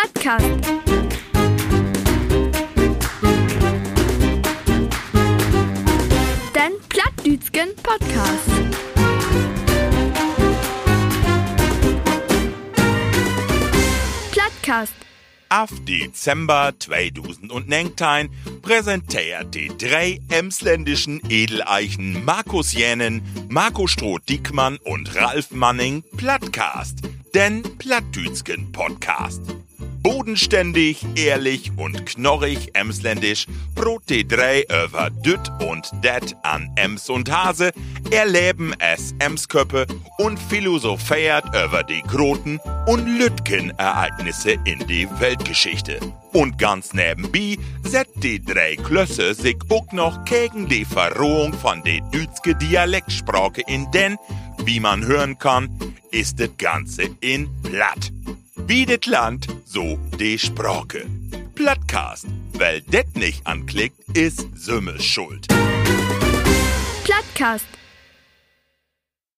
Plattkast. Den Plattdütschen Podcast. Plattkast. Auf Dezember 2019 präsentiert die drei emsländischen Edeleichen Markus Jänen, Marco Stroh-Dickmann und Ralf Manning Plattcast, den Plattdütschen Podcast. Bodenständig, ehrlich und knorrig emsländisch brot die drei über Düt und Det an Ems und Hase, erleben es Emsköppe und philosophiert über die großen und lütgen Ereignisse in die Weltgeschichte. Und ganz nebenbei setzt die drei Klösse sich auch noch gegen die Verrohung von der dütske Dialektsprache in denn, wie man hören kann, ist das Ganze in Platt. Wie das Land, so die Sprache. Plattcast, weil det nicht anklickt, ist Sümme schuld. Plattkast.